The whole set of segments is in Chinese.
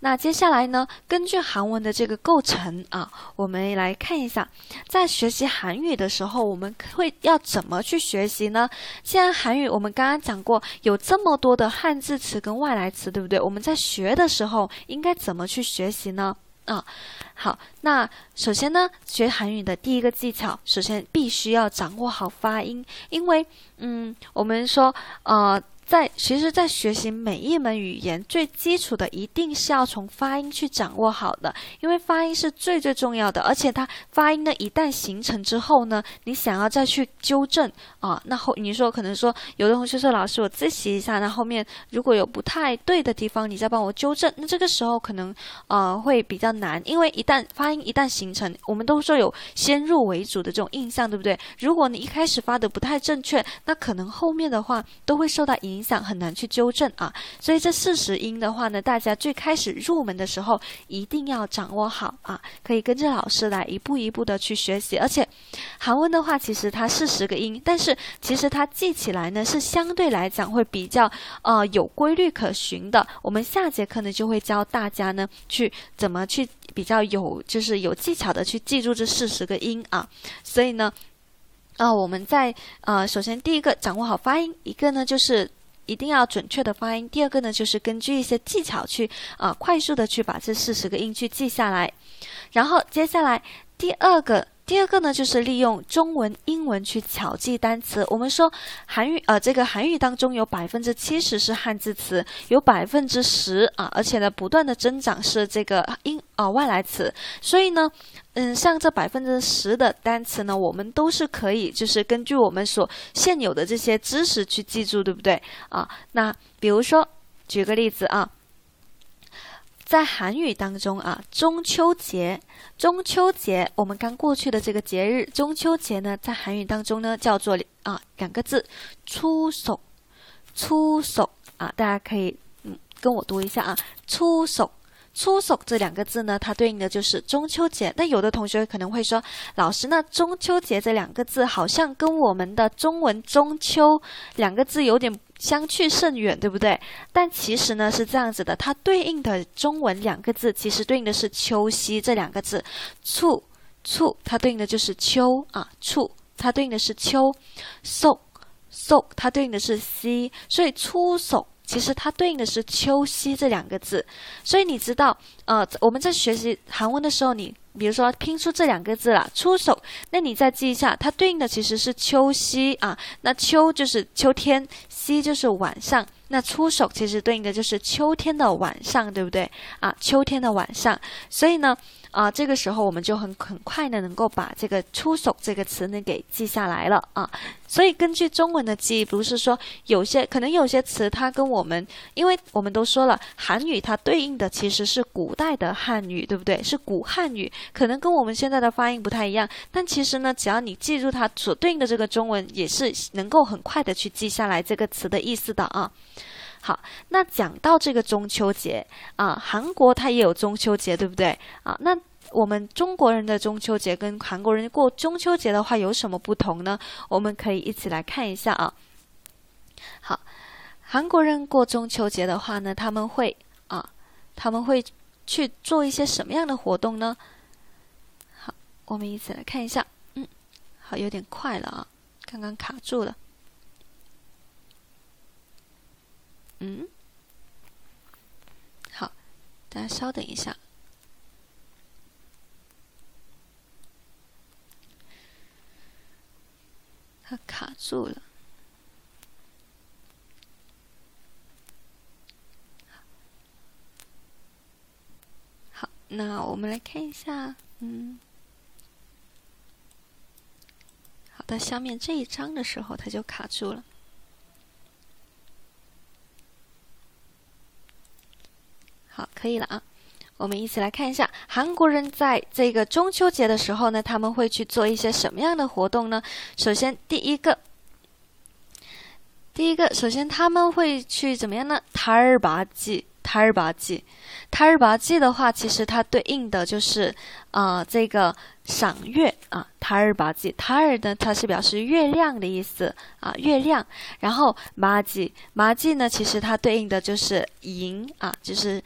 那接下来呢，根据韩文的这个构成啊，我们来看一下，在学习韩语的时候，我们会要怎么去学习呢？既然韩语我们刚刚讲过有这么多的汉字词跟外来词，对不对？我们在学的时候应该怎么去学习呢？啊，好，那首先呢，学韩语的第一个技巧，首先必须要掌握好发音，因为，嗯，我们说，呃。在其实，在学习每一门语言，最基础的一定是要从发音去掌握好的，因为发音是最最重要的。而且它发音呢，一旦形成之后呢，你想要再去纠正啊，那后你说可能说有的同学说老师我自习一下，那后面如果有不太对的地方，你再帮我纠正，那这个时候可能呃会比较难，因为一旦发音一旦形成，我们都说有先入为主的这种印象，对不对？如果你一开始发的不太正确，那可能后面的话都会受到影。影响很难去纠正啊，所以这四十音的话呢，大家最开始入门的时候一定要掌握好啊，可以跟着老师来一步一步的去学习。而且韩文的话，其实它四十个音，但是其实它记起来呢是相对来讲会比较呃有规律可循的。我们下节课呢就会教大家呢去怎么去比较有就是有技巧的去记住这四十个音啊，所以呢啊我们在呃首先第一个掌握好发音，一个呢就是。一定要准确的发音。第二个呢，就是根据一些技巧去啊，快速的去把这四十个音去记下来。然后接下来第二个，第二个呢，就是利用中文、英文去巧记单词。我们说韩语，呃，这个韩语当中有百分之七十是汉字词，有百分之十啊，而且呢，不断的增长是这个英啊外来词。所以呢。嗯，像这百分之十的单词呢，我们都是可以，就是根据我们所现有的这些知识去记住，对不对啊？那比如说，举个例子啊，在韩语当中啊，中秋节，中秋节，我们刚过去的这个节日，中秋节呢，在韩语当中呢，叫做啊两个字，出手，出手啊，大家可以嗯跟我读一下啊，出手。出手这两个字呢，它对应的就是中秋节。那有的同学可能会说，老师，那中秋节这两个字好像跟我们的中文中秋两个字有点相去甚远，对不对？但其实呢是这样子的，它对应的中文两个字其实对应的是秋夕这两个字。处处它对应的就是秋啊，处它对应的是秋。送”“送它对应的是夕，所以出手。其实它对应的是秋夕这两个字，所以你知道，呃，我们在学习韩文的时候，你比如说拼出这两个字了，出手，那你再记一下，它对应的其实是秋夕啊，那秋就是秋天，夕就是晚上，那出手其实对应的就是秋天的晚上，对不对啊？秋天的晚上，所以呢。啊，这个时候我们就很很快的能够把这个“出手”这个词呢给记下来了啊。所以根据中文的记忆，不是说有些可能有些词它跟我们，因为我们都说了，韩语它对应的其实是古代的汉语，对不对？是古汉语，可能跟我们现在的发音不太一样。但其实呢，只要你记住它所对应的这个中文，也是能够很快的去记下来这个词的意思的啊。好，那讲到这个中秋节啊，韩国它也有中秋节，对不对啊？那我们中国人的中秋节跟韩国人过中秋节的话有什么不同呢？我们可以一起来看一下啊。好，韩国人过中秋节的话呢，他们会啊，他们会去做一些什么样的活动呢？好，我们一起来看一下。嗯，好，有点快了啊，刚刚卡住了。嗯，好，大家稍等一下，它卡住了。好，那我们来看一下，嗯，好的，下面这一张的时候，它就卡住了。好，可以了啊！我们一起来看一下，韩国人在这个中秋节的时候呢，他们会去做一些什么样的活动呢？首先，第一个，第一个，首先他们会去怎么样呢？塔尔巴祭，塔尔巴祭，塔尔巴祭的话，其实它对应的就是啊，这个赏月啊，塔尔巴祭，塔尔呢，它是表示月亮的意思啊，月亮。然后麻祭，麻祭呢，其实它对应的就是银啊，就是。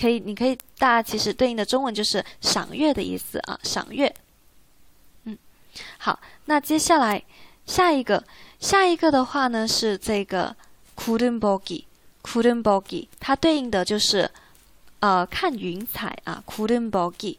可以，你可以，大家其实对应的中文就是赏月的意思啊，赏月。嗯，好，那接下来下一个，下一个的话呢是这个 couldn't bogey，couldn't bogey，它对应的就是呃看云彩啊，couldn't bogey。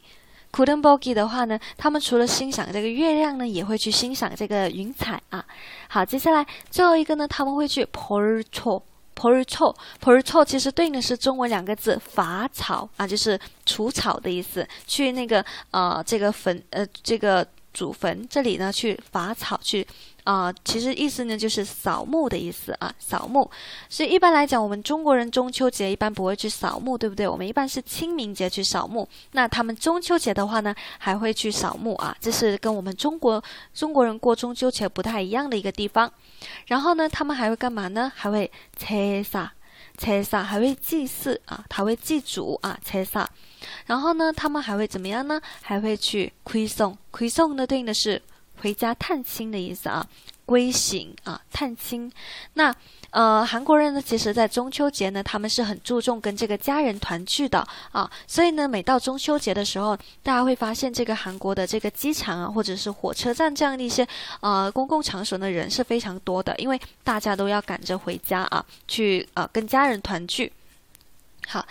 couldn't bogey 的话呢，他们除了欣赏这个月亮呢，也会去欣赏这个云彩啊。好，接下来最后一个呢，他们会去 “porto” p o r c o 其实对应的是中文两个字“伐草”啊，就是除草的意思。去那个呃，这个坟呃，这个祖坟这里呢，去伐草去。啊，其实意思呢就是扫墓的意思啊，扫墓。所以一般来讲，我们中国人中秋节一般不会去扫墓，对不对？我们一般是清明节去扫墓。那他们中秋节的话呢，还会去扫墓啊，这是跟我们中国中国人过中秋节不太一样的一个地方。然后呢，他们还会干嘛呢？还会切撒，车杀，还会祭祀啊，他会祭祖啊，车杀。然后呢，他们还会怎么样呢？还会去馈送，馈送呢对应的是。回家探亲的意思啊，归省啊，探亲。那呃，韩国人呢，其实在中秋节呢，他们是很注重跟这个家人团聚的啊。所以呢，每到中秋节的时候，大家会发现这个韩国的这个机场啊，或者是火车站这样的一些呃公共场所呢人是非常多的，因为大家都要赶着回家啊，去呃跟家人团聚。好，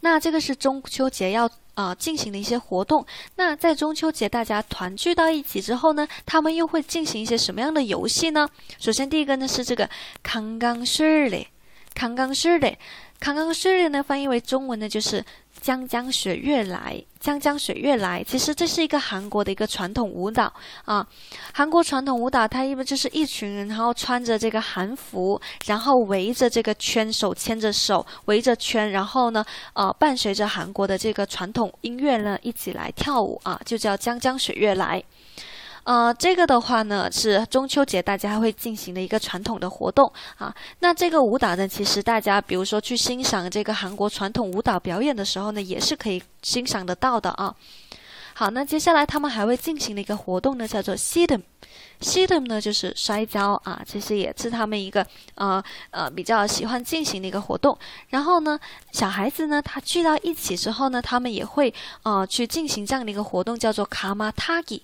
那这个是中秋节要。啊，进行的一些活动。那在中秋节大家团聚到一起之后呢，他们又会进行一些什么样的游戏呢？首先第一个呢是这个康冈雪嘞，康冈雪嘞，康冈雪嘞呢翻译为中文呢就是。江江雪月来，江江雪月来。其实这是一个韩国的一个传统舞蹈啊。韩国传统舞蹈，它一般就是一群人，然后穿着这个韩服，然后围着这个圈，手牵着手，围着圈，然后呢，呃，伴随着韩国的这个传统音乐呢，一起来跳舞啊，就叫江江雪月来。呃，这个的话呢是中秋节大家会进行的一个传统的活动啊。那这个舞蹈呢，其实大家比如说去欣赏这个韩国传统舞蹈表演的时候呢，也是可以欣赏得到的啊。好，那接下来他们还会进行的一个活动呢，叫做 sidem。sidem 呢就是摔跤啊，其实也是他们一个呃呃比较喜欢进行的一个活动。然后呢，小孩子呢他聚到一起之后呢，他们也会呃去进行这样的一个活动，叫做 kamatagi。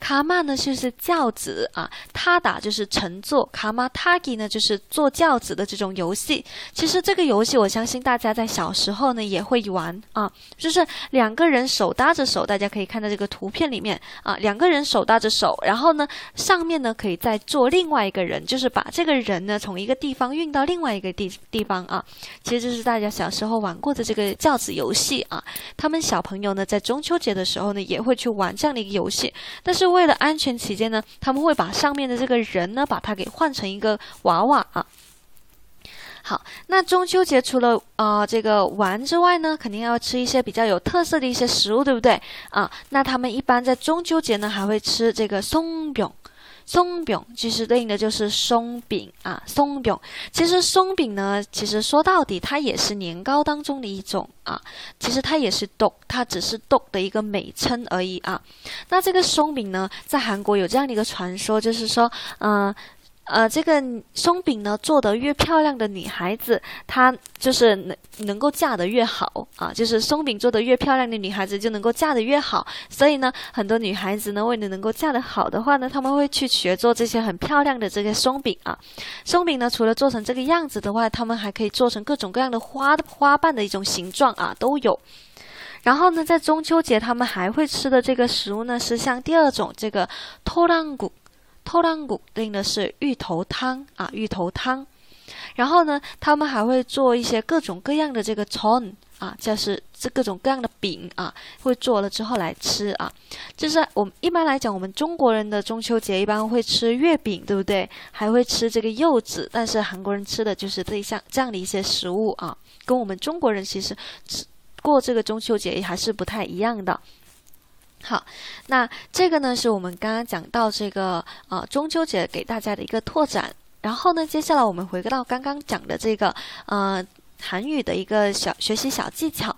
卡玛呢就是轿子啊，他打就是乘坐，卡玛塔吉呢就是坐轿子的这种游戏。其实这个游戏我相信大家在小时候呢也会玩啊，就是两个人手搭着手，大家可以看到这个图片里面啊，两个人手搭着手，然后呢上面呢可以再坐另外一个人，就是把这个人呢从一个地方运到另外一个地地方啊。其实就是大家小时候玩过的这个轿子游戏啊。他们小朋友呢在中秋节的时候呢也会去玩这样的一个游戏。但是为了安全起见呢，他们会把上面的这个人呢，把它给换成一个娃娃啊。好，那中秋节除了啊这个玩之外呢，肯定要吃一些比较有特色的一些食物，对不对啊？那他们一般在中秋节呢，还会吃这个松饼。松饼其实对应的就是松饼啊，松饼。其实松饼呢，其实说到底，它也是年糕当中的一种啊。其实它也是豆，它只是豆的一个美称而已啊。那这个松饼呢，在韩国有这样的一个传说，就是说，嗯。呃这个松饼呢，做得越漂亮的女孩子，她就是能能够嫁得越好啊。就是松饼做得越漂亮的女孩子，就能够嫁得越好。所以呢，很多女孩子呢，为了能够嫁得好的话呢，她们会去学做这些很漂亮的这些松饼啊。松饼呢，除了做成这个样子的话，她们还可以做成各种各样的花花瓣的一种形状啊，都有。然后呢，在中秋节，他们还会吃的这个食物呢，是像第二种这个托浪谷。托浪谷对应的是芋头汤啊，芋头汤。然后呢，他们还会做一些各种各样的这个 ton 啊，就是这各种各样的饼啊，会做了之后来吃啊。就是我们一般来讲，我们中国人的中秋节一般会吃月饼，对不对？还会吃这个柚子。但是韩国人吃的就是这一项这样的一些食物啊，跟我们中国人其实吃过这个中秋节还是不太一样的。好，那这个呢是我们刚刚讲到这个呃中秋节给大家的一个拓展。然后呢，接下来我们回到刚刚讲的这个呃韩语的一个小学习小技巧。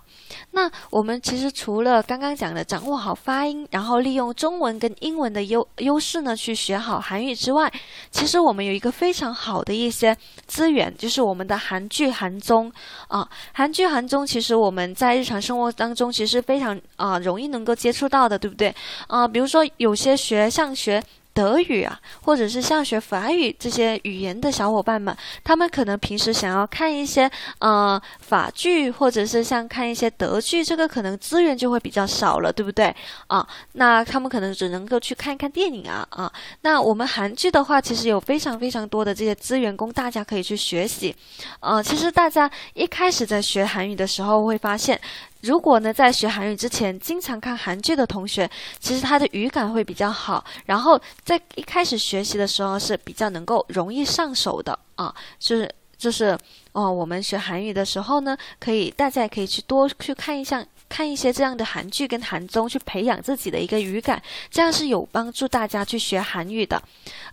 那我们其实除了刚刚讲的掌握好发音，然后利用中文跟英文的优优势呢去学好韩语之外，其实我们有一个非常好的一些资源，就是我们的韩剧、韩综啊。韩剧、韩综其实我们在日常生活当中其实非常啊容易能够接触到的，对不对？啊，比如说有些学像学。德语啊，或者是像学法语这些语言的小伙伴们，他们可能平时想要看一些呃法剧，或者是像看一些德剧，这个可能资源就会比较少了，对不对啊？那他们可能只能够去看一看电影啊啊。那我们韩剧的话，其实有非常非常多的这些资源供大家可以去学习。呃，其实大家一开始在学韩语的时候会发现。如果呢，在学韩语之前经常看韩剧的同学，其实他的语感会比较好，然后在一开始学习的时候是比较能够容易上手的啊，就是就是哦，我们学韩语的时候呢，可以大家也可以去多去看一下。看一些这样的韩剧跟韩综，去培养自己的一个语感，这样是有帮助大家去学韩语的。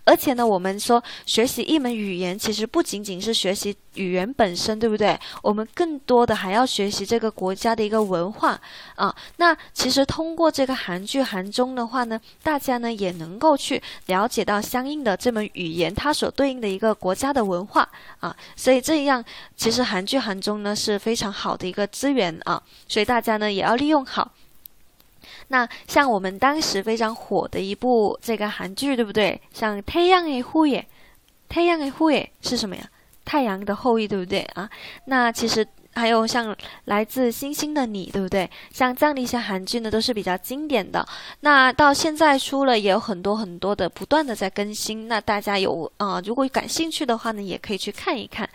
而且呢，我们说学习一门语言，其实不仅仅是学习语言本身，对不对？我们更多的还要学习这个国家的一个文化啊。那其实通过这个韩剧、韩综的话呢，大家呢也能够去了解到相应的这门语言它所对应的一个国家的文化啊。所以这样，其实韩剧、韩综呢是非常好的一个资源啊。所以大家呢。也要利用好。那像我们当时非常火的一部这个韩剧，对不对？像《太阳的后裔》，《太阳的后裔》是什么呀？太阳的后裔，对不对啊？那其实还有像《来自星星的你》，对不对？像这样的一些韩剧呢，都是比较经典的。那到现在出了也有很多很多的，不断的在更新。那大家有啊，如果感兴趣的话呢，也可以去看一看。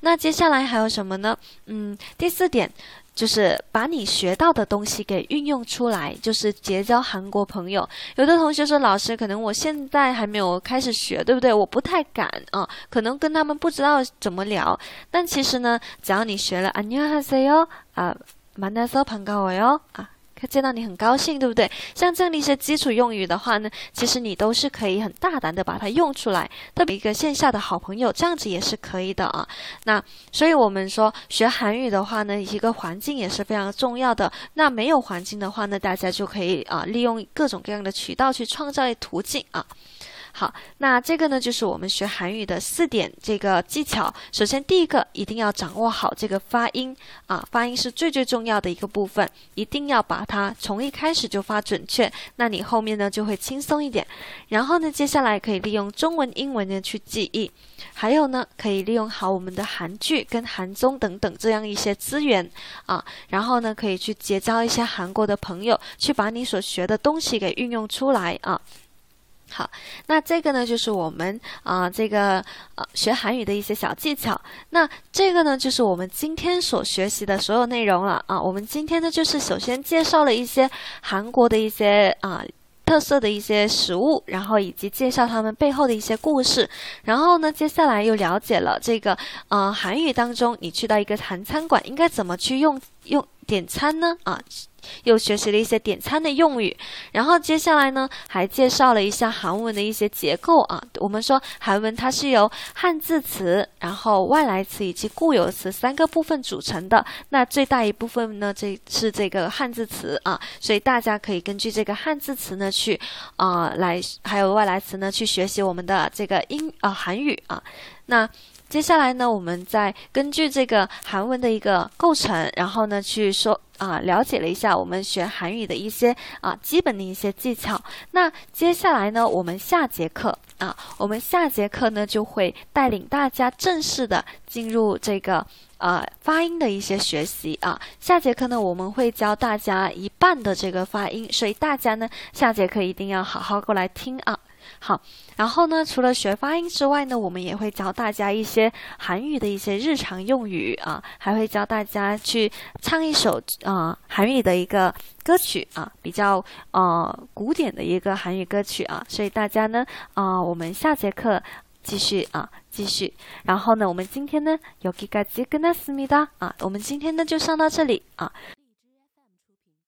那接下来还有什么呢？嗯，第四点。就是把你学到的东西给运用出来，就是结交韩国朋友。有的同学说：“老师，可能我现在还没有开始学，对不对？我不太敢啊，可能跟他们不知道怎么聊。但其实呢，只要你学了，안녕하세요啊，만나서반가워요啊。” 见到你很高兴，对不对？像这样的一些基础用语的话呢，其实你都是可以很大胆的把它用出来。特别一个线下的好朋友，这样子也是可以的啊。那所以我们说学韩语的话呢，一个环境也是非常重要的。那没有环境的话呢，大家就可以啊，利用各种各样的渠道去创造一途径啊。好，那这个呢，就是我们学韩语的四点这个技巧。首先，第一个一定要掌握好这个发音啊，发音是最最重要的一个部分，一定要把它从一开始就发准确，那你后面呢就会轻松一点。然后呢，接下来可以利用中文、英文呢去记忆，还有呢，可以利用好我们的韩剧跟韩综等等这样一些资源啊，然后呢，可以去结交一些韩国的朋友，去把你所学的东西给运用出来啊。好，那这个呢，就是我们啊，这个呃学韩语的一些小技巧。那这个呢，就是我们今天所学习的所有内容了啊。我们今天呢，就是首先介绍了一些韩国的一些啊特色的一些食物，然后以及介绍他们背后的一些故事。然后呢，接下来又了解了这个呃韩语当中，你去到一个韩餐馆应该怎么去用用点餐呢？啊。又学习了一些点餐的用语，然后接下来呢，还介绍了一下韩文的一些结构啊。我们说韩文它是由汉字词、然后外来词以及固有词三个部分组成的。那最大一部分呢，这是这个汉字词啊，所以大家可以根据这个汉字词呢去啊来，还有外来词呢去学习我们的这个英啊韩语啊。那接下来呢，我们再根据这个韩文的一个构成，然后呢去说啊，了解了一下我们学韩语的一些啊基本的一些技巧。那接下来呢，我们下节课啊，我们下节课呢就会带领大家正式的进入这个呃发音的一些学习啊。下节课呢，我们会教大家一半的这个发音，所以大家呢下节课一定要好好过来听啊。好，然后呢，除了学发音之外呢，我们也会教大家一些韩语的一些日常用语啊，还会教大家去唱一首啊韩语的一个歌曲啊，比较呃古典的一个韩语歌曲啊，所以大家呢啊，我们下节课继续啊继续，然后呢，我们今天呢有几个几个呢思密达啊，我们今天呢就上到这里啊。